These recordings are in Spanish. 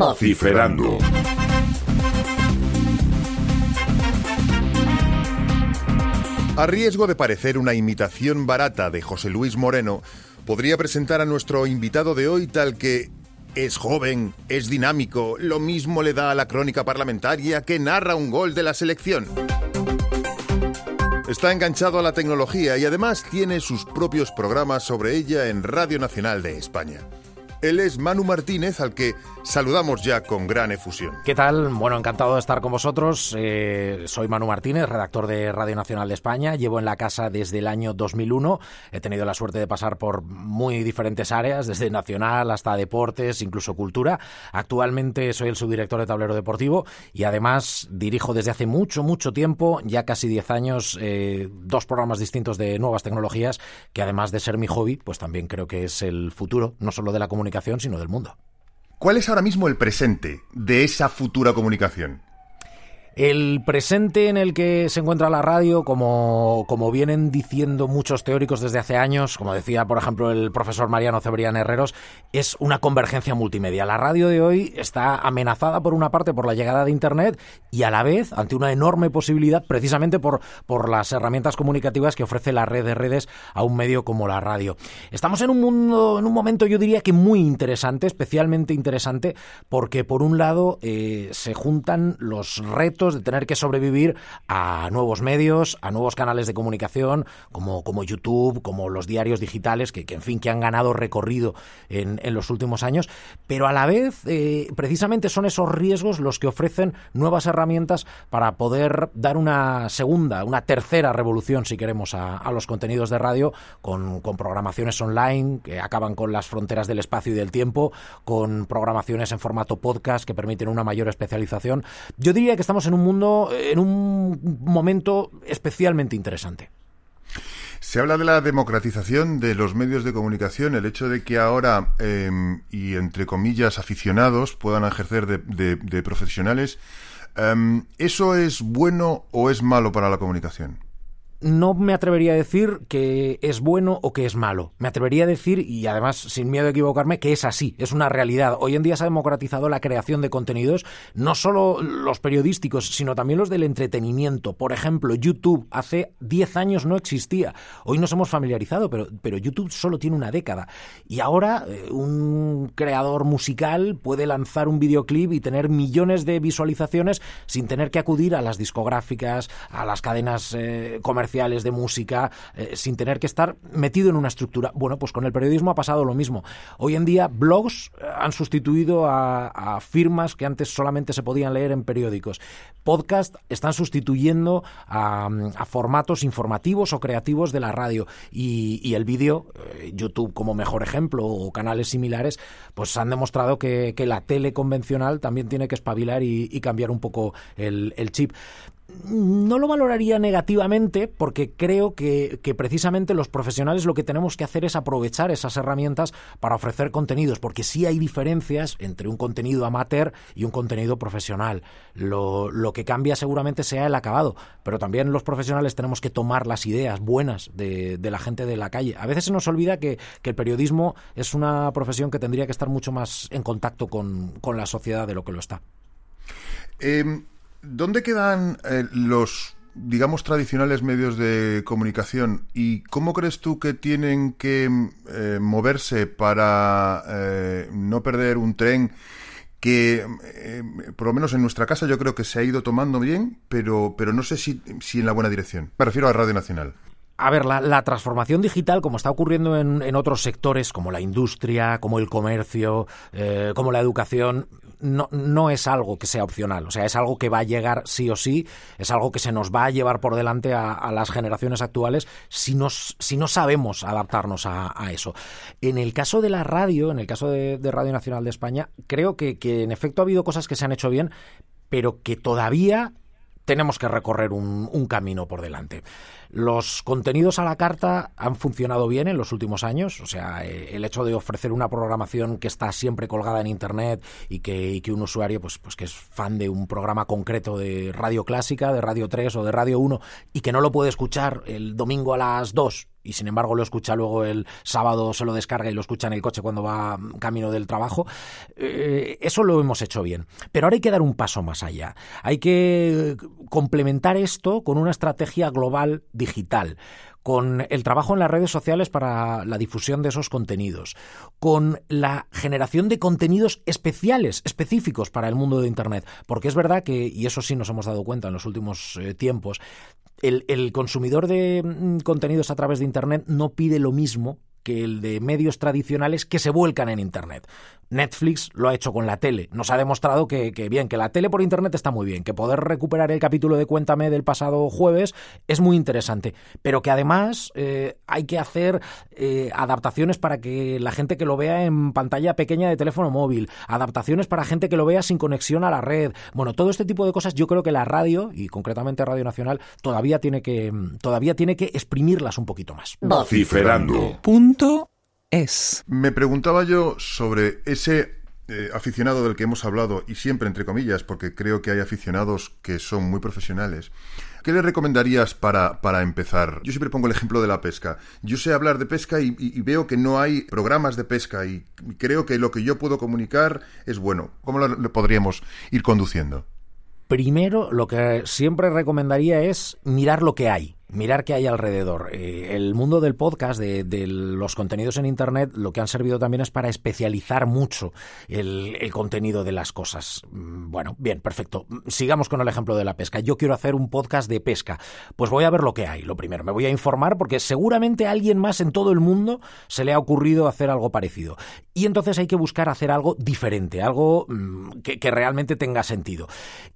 Vociferando. A riesgo de parecer una imitación barata de José Luis Moreno, podría presentar a nuestro invitado de hoy tal que es joven, es dinámico, lo mismo le da a la crónica parlamentaria que narra un gol de la selección. Está enganchado a la tecnología y además tiene sus propios programas sobre ella en Radio Nacional de España. Él es Manu Martínez, al que saludamos ya con gran efusión. ¿Qué tal? Bueno, encantado de estar con vosotros. Eh, soy Manu Martínez, redactor de Radio Nacional de España. Llevo en la casa desde el año 2001. He tenido la suerte de pasar por muy diferentes áreas, desde nacional hasta deportes, incluso cultura. Actualmente soy el subdirector de Tablero Deportivo y además dirijo desde hace mucho, mucho tiempo, ya casi 10 años, eh, dos programas distintos de nuevas tecnologías que además de ser mi hobby, pues también creo que es el futuro, no solo de la comunicación, sino del mundo. ¿Cuál es ahora mismo el presente de esa futura comunicación? El presente en el que se encuentra la radio, como, como vienen diciendo muchos teóricos desde hace años, como decía por ejemplo el profesor Mariano Cebrián Herreros, es una convergencia multimedia. La radio de hoy está amenazada por una parte por la llegada de Internet y a la vez ante una enorme posibilidad precisamente por, por las herramientas comunicativas que ofrece la red de redes a un medio como la radio. Estamos en un mundo, en un momento yo diría que muy interesante, especialmente interesante, porque por un lado eh, se juntan los retos de tener que sobrevivir a nuevos medios, a nuevos canales de comunicación, como, como YouTube, como los diarios digitales, que, en fin, que han ganado recorrido en, en los últimos años, pero a la vez, eh, precisamente son esos riesgos los que ofrecen nuevas herramientas para poder dar una segunda, una tercera revolución, si queremos, a, a los contenidos de radio, con, con programaciones online que acaban con las fronteras del espacio y del tiempo, con programaciones en formato podcast que permiten una mayor especialización. Yo diría que estamos en un mundo, en un momento especialmente interesante. Se habla de la democratización de los medios de comunicación, el hecho de que ahora, em, y entre comillas, aficionados puedan ejercer de, profesionales. Em, ¿Eso es bueno o es malo para la comunicación? No me atrevería a decir que es bueno o que es malo. Me atrevería a decir, y además sin miedo a equivocarme, que es así, es una realidad. Hoy en día se ha democratizado la creación de contenidos, no solo los periodísticos, sino también los del entretenimiento. Por ejemplo, YouTube hace 10 años no existía. Hoy nos hemos familiarizado, pero, pero YouTube solo tiene una década. Y ahora eh, un creador musical puede lanzar un videoclip y tener millones de visualizaciones sin tener que acudir a las discográficas, a las cadenas eh, comerciales de música, eh, sin tener que estar metido en una estructura. Bueno, pues con el periodismo ha pasado lo mismo. Hoy en día blogs eh, han sustituido a, firmas que antes solamente se podían leer en periódicos. Podcast están sustituyendo a, formatos informativos o creativos de la radio. Y, el vídeo, eh, YouTube como mejor ejemplo, o canales similares, pues han demostrado que, la tele convencional también tiene que espabilar y, cambiar un poco el chip no lo valoraría negativamente porque creo que, precisamente los profesionales lo que tenemos que hacer es aprovechar esas herramientas para ofrecer contenidos, porque sí hay diferencias entre un contenido amateur y un contenido profesional. Lo, que cambia seguramente sea el acabado, pero también los profesionales tenemos que tomar las ideas buenas de, la gente de la calle. A veces se nos olvida que, el periodismo es una profesión que tendría que estar mucho más en contacto con, la sociedad de lo que lo está. Em, ¿Dónde quedan eh, los, digamos, tradicionales medios de comunicación y cómo crees tú que tienen que eh, moverse para eh, no perder un tren que, por lo menos en nuestra casa, yo creo que se ha ido tomando bien, pero, pero no sé si, si en la buena dirección? Me refiero a Radio Nacional. A ver, la, transformación digital, como está ocurriendo en, otros sectores, como la industria, como el comercio, como la educación, no, no es algo que sea opcional, o sea, es algo que va a llegar sí o sí, es algo que se nos va a llevar por delante a, las generaciones actuales si, si no sabemos adaptarnos a, eso. En el caso de la radio, en el caso de, Radio Nacional de España, creo que, que en efecto ha habido cosas que se han hecho bien, pero que todavía tenemos que recorrer un, camino por delante. Los contenidos a la carta han funcionado bien en los últimos años, o sea, eh, el hecho de ofrecer una programación que está siempre colgada en Internet y que, un usuario, pues, pues que es fan de un programa concreto de radio clásica, de Radio 3 o de Radio 1 y que no lo puede escuchar el domingo a las 2 y sin embargo lo escucha luego el sábado, se lo descarga y lo escucha en el coche cuando va camino del trabajo. Eh, eso lo hemos hecho bien. Pero ahora hay que dar un paso más allá. Hay que complementar esto con una estrategia global digital con el trabajo en las redes sociales para la difusión de esos contenidos, con la generación de contenidos especiales, específicos para el mundo de Internet. Porque es verdad que, y eso sí nos hemos dado cuenta en los últimos eh, tiempos, el, el consumidor de mm, contenidos a través de Internet no pide lo mismo que el de medios tradicionales que se vuelcan en Internet. Netflix lo ha hecho con la tele. Nos ha demostrado que, bien, que la tele por Internet está muy bien, que poder recuperar el capítulo de Cuéntame del pasado jueves es muy interesante, pero que además eh, hay que hacer eh, adaptaciones para que la gente que lo vea en pantalla pequeña de teléfono móvil, adaptaciones para gente que lo vea sin conexión a la red. Bueno, todo este tipo de cosas yo creo que la radio, y concretamente Radio Nacional, todavía tiene que, todavía tiene que exprimirlas un poquito más. Vociferando es. Me preguntaba yo sobre ese eh, aficionado del que hemos hablado, y siempre entre comillas, porque creo que hay aficionados que son muy profesionales. ¿Qué le recomendarías para, para empezar? Yo siempre pongo el ejemplo de la pesca. Yo sé hablar de pesca y, veo que no hay programas de pesca y creo que lo que yo puedo comunicar es bueno. ¿Cómo lo podríamos ir conduciendo? Primero, lo que siempre recomendaría es mirar lo que hay mirar qué hay alrededor. Eh, el mundo del podcast, de, los contenidos en Internet, lo que han servido también es para especializar mucho el, contenido de las cosas. Mm, bueno, bien, perfecto. Sigamos con el ejemplo de la pesca. Yo quiero hacer un podcast de pesca. Pues voy a ver lo que hay. Lo primero, me voy a informar porque seguramente a alguien más en todo el mundo se le ha ocurrido hacer algo parecido. Y entonces hay que buscar hacer algo diferente, algo mm, que, que realmente tenga sentido.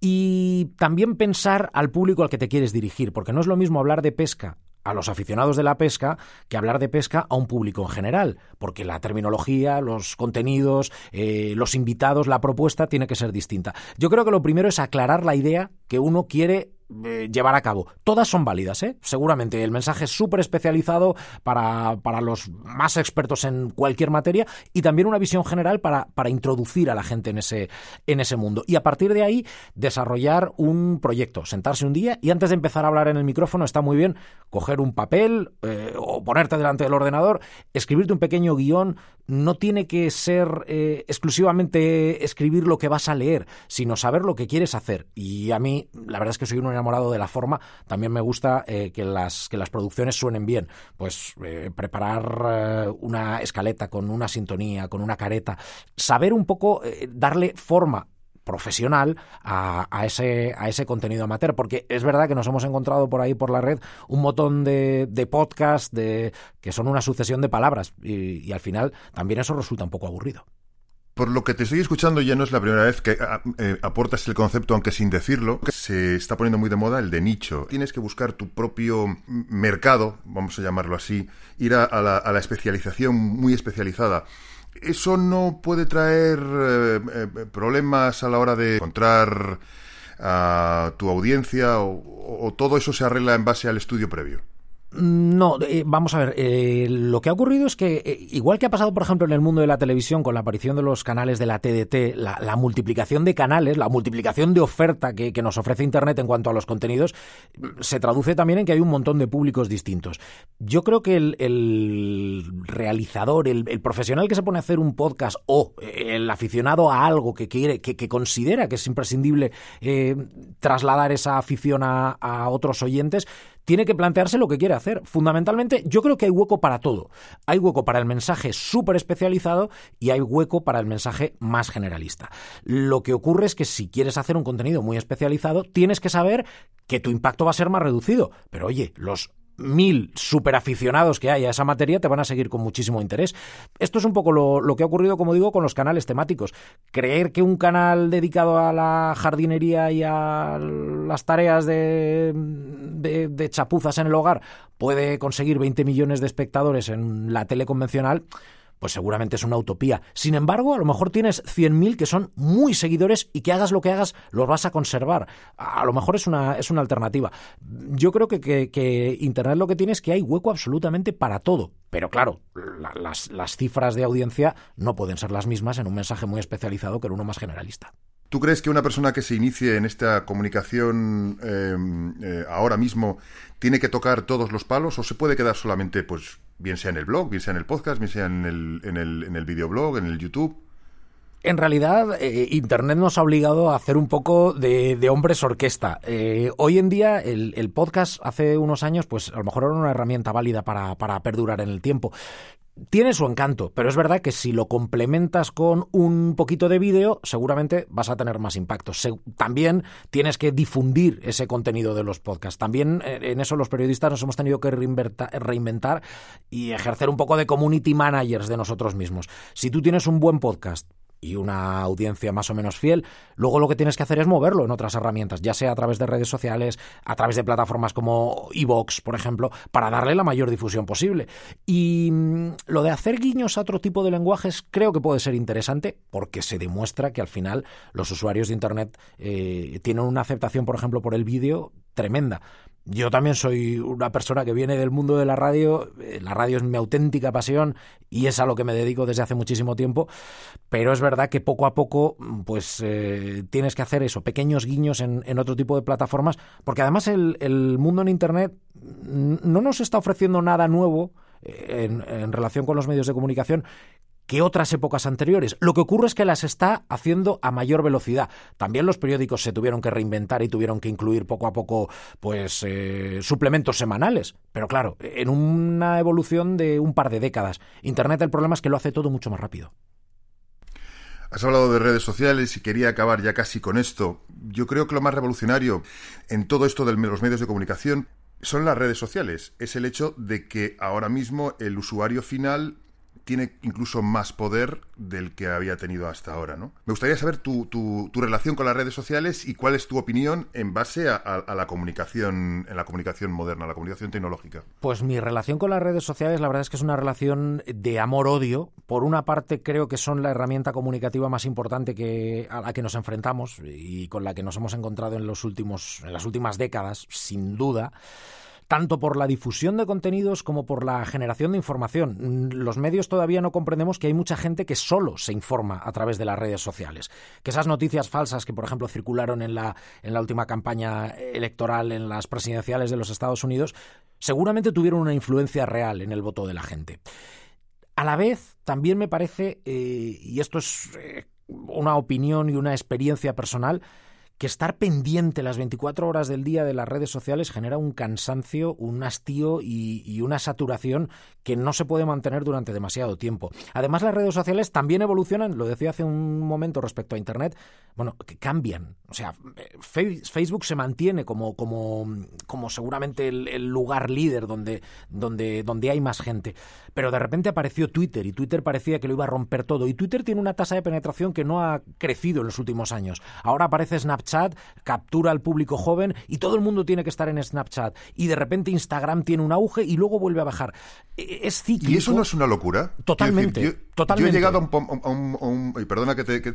Y también pensar al público al que te quieres dirigir, porque no es lo mismo hablar de pesca a los aficionados de la pesca que hablar de pesca a un público en general, porque la terminología, los contenidos, eh, los invitados, la propuesta tiene que ser distinta. Yo creo que lo primero es aclarar la idea que uno quiere eh, llevar a cabo. Todas son válidas, ¿eh? Seguramente el mensaje es súper especializado para, para, los más expertos en cualquier materia y también una visión general para, para introducir a la gente en ese, en ese mundo. Y a partir de ahí, desarrollar un proyecto, sentarse un día y antes de empezar a hablar en el micrófono está muy bien coger un papel eh, o ponerte delante del ordenador, escribirte un pequeño guion. No tiene que ser eh, exclusivamente escribir lo que vas a leer, sino saber lo que quieres hacer. Y a mí, la verdad es que soy un enamorado de la forma, también me gusta eh, que, las, que las producciones suenen bien. Pues eh, preparar eh, una escaleta con una sintonía, con una careta, saber un poco darle forma profesional a, ese, a ese contenido amateur, porque es verdad que nos hemos encontrado por ahí por la red un montón de, de podcasts de, que son una sucesión de palabras y al final también eso resulta un poco aburrido. Por lo que te estoy escuchando, ya no es la primera vez que ah, eh, aportas el concepto, aunque sin decirlo. Se está poniendo muy de moda el de nicho. Tienes que buscar tu propio mercado, vamos a llamarlo así, ir a, la, especialización muy especializada. ¿Eso no puede traer eh, eh, problemas a la hora de encontrar a tu audiencia o todo eso se arregla en base al estudio previo? No, eh, vamos a ver, eh, lo que ha ocurrido es que, eh, igual que ha pasado, por ejemplo, en el mundo de la televisión con la aparición de los canales de la TDT, la, multiplicación de canales, la multiplicación de oferta que, nos ofrece Internet en cuanto a los contenidos, se traduce también en que hay un montón de públicos distintos. Yo creo que el, realizador, el, profesional que se pone a hacer un podcast o el aficionado a algo que quiere, que, considera que es imprescindible trasladar esa afición a otros oyentes, tiene que plantearse lo que quiere hacer. Fundamentalmente, yo creo que hay hueco para todo. Hay hueco para el mensaje súper especializado y hay hueco para el mensaje más generalista. Lo que ocurre es que si quieres hacer un contenido muy especializado, tienes que saber que tu impacto va a ser más reducido. Pero oye, los mil superaficionados que hay a esa materia te van a seguir con muchísimo interés. Esto es un poco lo, que ha ocurrido, como digo, con los canales temáticos. Creer que un canal dedicado a la jardinería y a las tareas de, de chapuzas en el hogar puede conseguir 20 millones de espectadores en la tele convencional pues seguramente es una utopía. Sin embargo, a lo mejor tienes 100.000 que son muy seguidores y que hagas lo que hagas, los vas a conservar. A lo mejor es una, es una alternativa. Yo creo que, que, Internet lo que tiene es que hay hueco absolutamente para todo. Pero claro, las, las cifras de audiencia no pueden ser las mismas en un mensaje muy especializado que en uno más generalista. ¿Tú crees que una persona que se inicie en esta comunicación em, eh, ahora mismo tiene que tocar todos los palos o se puede quedar solamente, pues, bien sea en el blog, bien sea en el podcast, bien sea en el, en el, en el videoblog, en el YouTube? En realidad, eh, Internet nos ha obligado a hacer un poco de, hombres orquesta. Eh, hoy en día, el, podcast hace unos años, pues a lo mejor era una herramienta válida para, para perdurar en el tiempo tiene su encanto, pero es verdad que si lo complementas con un poquito de vídeo, seguramente vas a tener más impacto. también tienes que difundir ese contenido de los podcasts. También eh, en eso los periodistas nos hemos tenido que reinventar y ejercer un poco de community managers de nosotros mismos. Si tú tienes un buen podcast, y una audiencia más o menos fiel, luego lo que tienes que hacer es moverlo en otras herramientas, ya sea a través de redes sociales, a través de plataformas como Evox, por ejemplo, para darle la mayor difusión posible. Y mm, lo de hacer guiños a otro tipo de lenguajes creo que puede ser interesante porque se demuestra que al final los usuarios de Internet eh, tienen una aceptación, por ejemplo, por el vídeo tremenda. Yo también soy una persona que viene del mundo de la radio, eh, la radio es mi auténtica pasión y es a lo que me dedico desde hace muchísimo tiempo, pero es verdad que poco a poco pues eh, tienes que hacer eso, pequeños guiños en, otro tipo de plataformas, porque además el, el, mundo en Internet no nos está ofreciendo nada nuevo eh, en, en relación con los medios de comunicación que otras épocas anteriores. Lo que ocurre es que las está haciendo a mayor velocidad. También los periódicos se tuvieron que reinventar y tuvieron que incluir poco a poco pues eh, suplementos semanales. Pero claro, en una evolución de un par de décadas. Internet el problema es que lo hace todo mucho más rápido. Has hablado de redes sociales y quería acabar ya casi con esto. Yo creo que lo más revolucionario en todo esto de los medios de comunicación son las redes sociales. Es el hecho de que ahora mismo el usuario final tiene incluso más poder del que había tenido hasta ahora, ¿no? Me gustaría saber tu, tu, relación con las redes sociales y cuál es tu opinión en base a, la comunicación, en la comunicación moderna, la comunicación tecnológica. Pues mi relación con las redes sociales, la verdad es que es una relación de amor-odio. Por una parte, creo que son la herramienta comunicativa más importante que, a la que nos enfrentamos y con la que nos hemos encontrado en los últimos, en las últimas décadas, sin duda tanto por la difusión de contenidos como por la generación de información. Los medios todavía no comprendemos que hay mucha gente que solo se informa a través de las redes sociales. Que esas noticias falsas que, por ejemplo, circularon en la, en la última campaña electoral en las presidenciales de los Estados Unidos, seguramente tuvieron una influencia real en el voto de la gente. A la vez, también me parece, eh, y esto es eh, una opinión y una experiencia personal, que estar pendiente las 24 horas del día de las redes sociales genera un cansancio, un hastío y, una saturación que no se puede mantener durante demasiado tiempo. Además, las redes sociales también evolucionan, lo decía hace un momento respecto a Internet, bueno, cambian. O sea, Facebook se mantiene como, como, como seguramente el, lugar líder donde, donde, donde hay más gente. Pero de repente apareció Twitter y Twitter parecía que lo iba a romper todo. Y Twitter tiene una tasa de penetración que no ha crecido en los últimos años. Ahora aparece Snapchat Snapchat captura al público joven y todo el mundo tiene que estar en Snapchat. Y de repente Instagram tiene un auge y luego vuelve a bajar. E, es cíclico. ¿Y eso no es una locura? Totalmente. yo, totalmente. he llegado a un, y perdona que te que,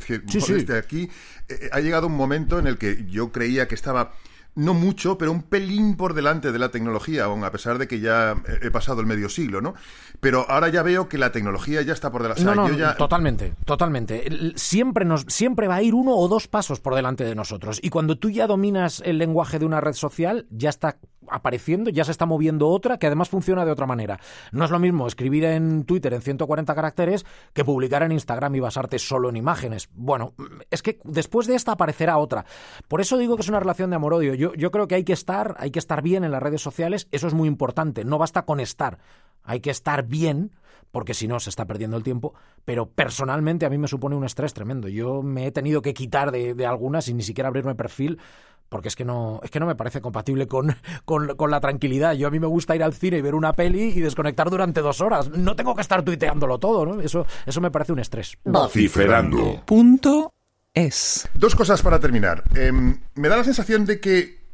aquí, eh, ha llegado un momento en el que yo creía que estaba no mucho, pero un pelín por delante de la tecnología, aún a pesar de que ya he pasado el medio siglo, ¿no? Pero ahora ya veo que la tecnología ya está por delante. No, no, totalmente, totalmente. Siempre, nos, siempre va a ir uno o dos pasos por delante de nosotros. Y cuando tú ya dominas el lenguaje de una red social, ya está apareciendo, ya se está moviendo otra que además funciona de otra manera. No es lo mismo escribir en Twitter en 140 caracteres que publicar en Instagram y basarte solo en imágenes. Bueno, es que después de esta aparecerá otra. Por eso digo que es una relación de amor-odio. Yo, yo creo que hay que estar, hay que estar bien en las redes sociales, eso es muy importante. No basta con estar, hay que estar bien porque si no se está perdiendo el tiempo, pero personalmente a mí me supone un estrés tremendo. Yo me he tenido que quitar de, de algunas y ni siquiera abrirme perfil porque es que no, es que no me parece compatible con, con, la tranquilidad. Yo a mí me gusta ir al cine y ver una peli y desconectar durante dos horas. No tengo que estar tuiteándolo todo, ¿no? Eso, eso me parece un estrés. Vociferando. Punto es. Dos cosas para terminar. Em, me da la sensación de que,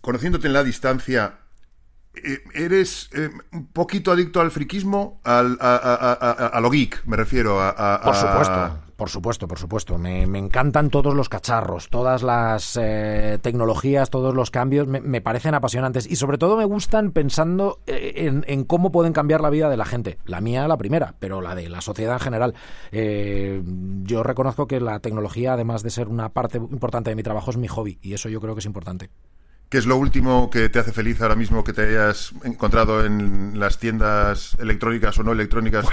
conociéndote en la distancia, eh, eres eh, un poquito adicto al friquismo, al, a, lo geek, me refiero. A, Por supuesto Por supuesto, por supuesto. Me, encantan todos los cacharros, todas las eh, tecnologías, todos los cambios. Me, parecen apasionantes y sobre todo me gustan pensando eh, en, cómo pueden cambiar la vida de la gente. La mía, la primera, pero la de la sociedad en general. Eh, yo reconozco que la tecnología, además de ser una parte importante de mi trabajo, es mi hobby y eso yo creo que es importante. ¿Qué es lo último que te hace feliz ahora mismo que te hayas encontrado en las tiendas electrónicas o no electrónicas?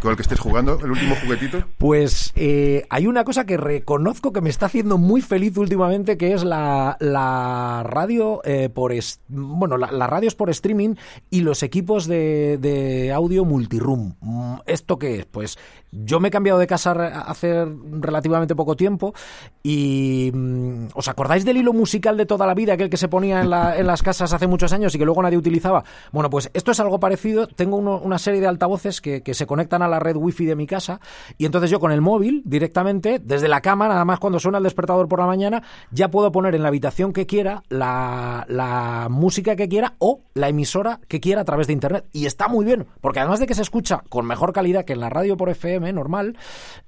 Con el que estés jugando, el último juguetito? Pues eh, hay una cosa que reconozco que me está haciendo muy feliz últimamente, que es la, la radio eh, por bueno, las radios por streaming y los equipos de, de audio multiroom. Mm, ¿Esto qué es? Pues yo me he cambiado de casa hace relativamente poco tiempo y mm, ¿os acordáis del hilo musical de toda la vida, aquel que se ponía en, la, en las casas hace muchos años y que luego nadie utilizaba? Bueno, pues esto es algo parecido. Tengo una serie de altavoces que se conectan a la red wifi de mi casa y entonces yo con el móvil directamente desde la cama, nada más cuando suena el despertador por la mañana, ya puedo poner en la habitación que quiera la, la música que quiera o la emisora que quiera a través de internet y está muy bien porque además de que se escucha con mejor calidad que en la radio por FM normal,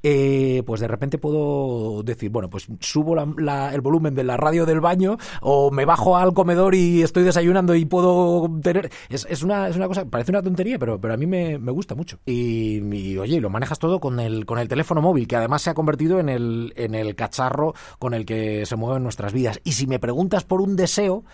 eh, pues de repente puedo decir, bueno, pues subo el volumen de la radio del baño o me bajo al comedor y estoy desayunando y puedo tener... Es, es, una, es una cosa, parece una tontería, pero, pero a mí me, me gusta mucho. Y y oye, lo manejas todo con el, con el teléfono móvil, que además se ha convertido en el, en el cacharro con el que se mueven nuestras vidas. Y si me preguntas por un deseo...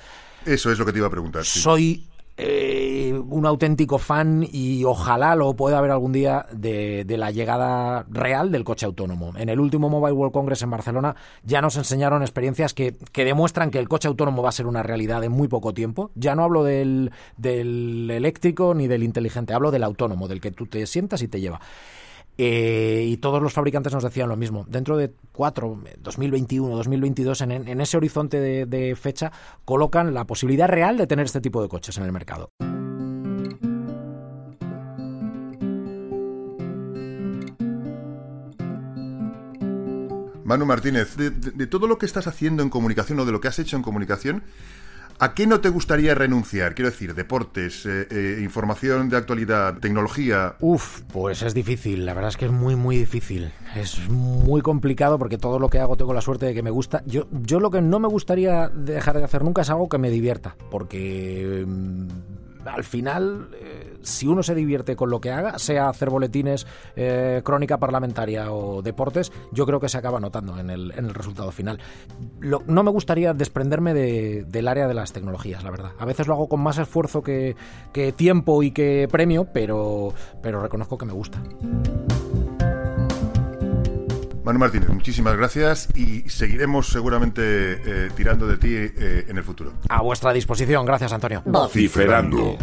Eso es lo que te iba a preguntar. Soy eh, un auténtico fan y ojalá lo pueda ver algún día de, la llegada real del coche autónomo. En el último Mobile World Congress en Barcelona ya nos enseñaron experiencias que, demuestran que el coche autónomo va a ser una realidad en muy poco tiempo. Ya no hablo del, del eléctrico ni del inteligente, hablo del autónomo, del que tú te sientas y te lleva. Eh, y todos los fabricantes nos decían lo mismo. Dentro de cuatro, 2021, 2022, en, ese horizonte de fecha, colocan la posibilidad real de tener este tipo de coches en el mercado. Manu Martínez, de, todo lo que estás haciendo en comunicación o de lo que has hecho en comunicación, ¿A qué no te gustaría renunciar? Quiero decir, deportes, eh, eh, información de actualidad, tecnología. Uf, pues es difícil, la verdad es que es muy, muy difícil. Es muy complicado porque todo lo que hago tengo la suerte de que me gusta. Yo, yo lo que no me gustaría dejar de hacer nunca es algo que me divierta, porque mm, al final, eh, si uno se divierte con lo que haga, sea hacer boletines, eh, crónica parlamentaria o deportes, yo creo que se acaba notando en el, en el resultado final. no me gustaría desprenderme del área de las tecnologías, la verdad. A veces lo hago con más esfuerzo que, que tiempo y que premio, pero, pero reconozco que me gusta. Manu Martínez, muchísimas gracias y seguiremos seguramente eh, tirando de ti eh, en el futuro. A vuestra disposición, gracias Antonio. Vociferando.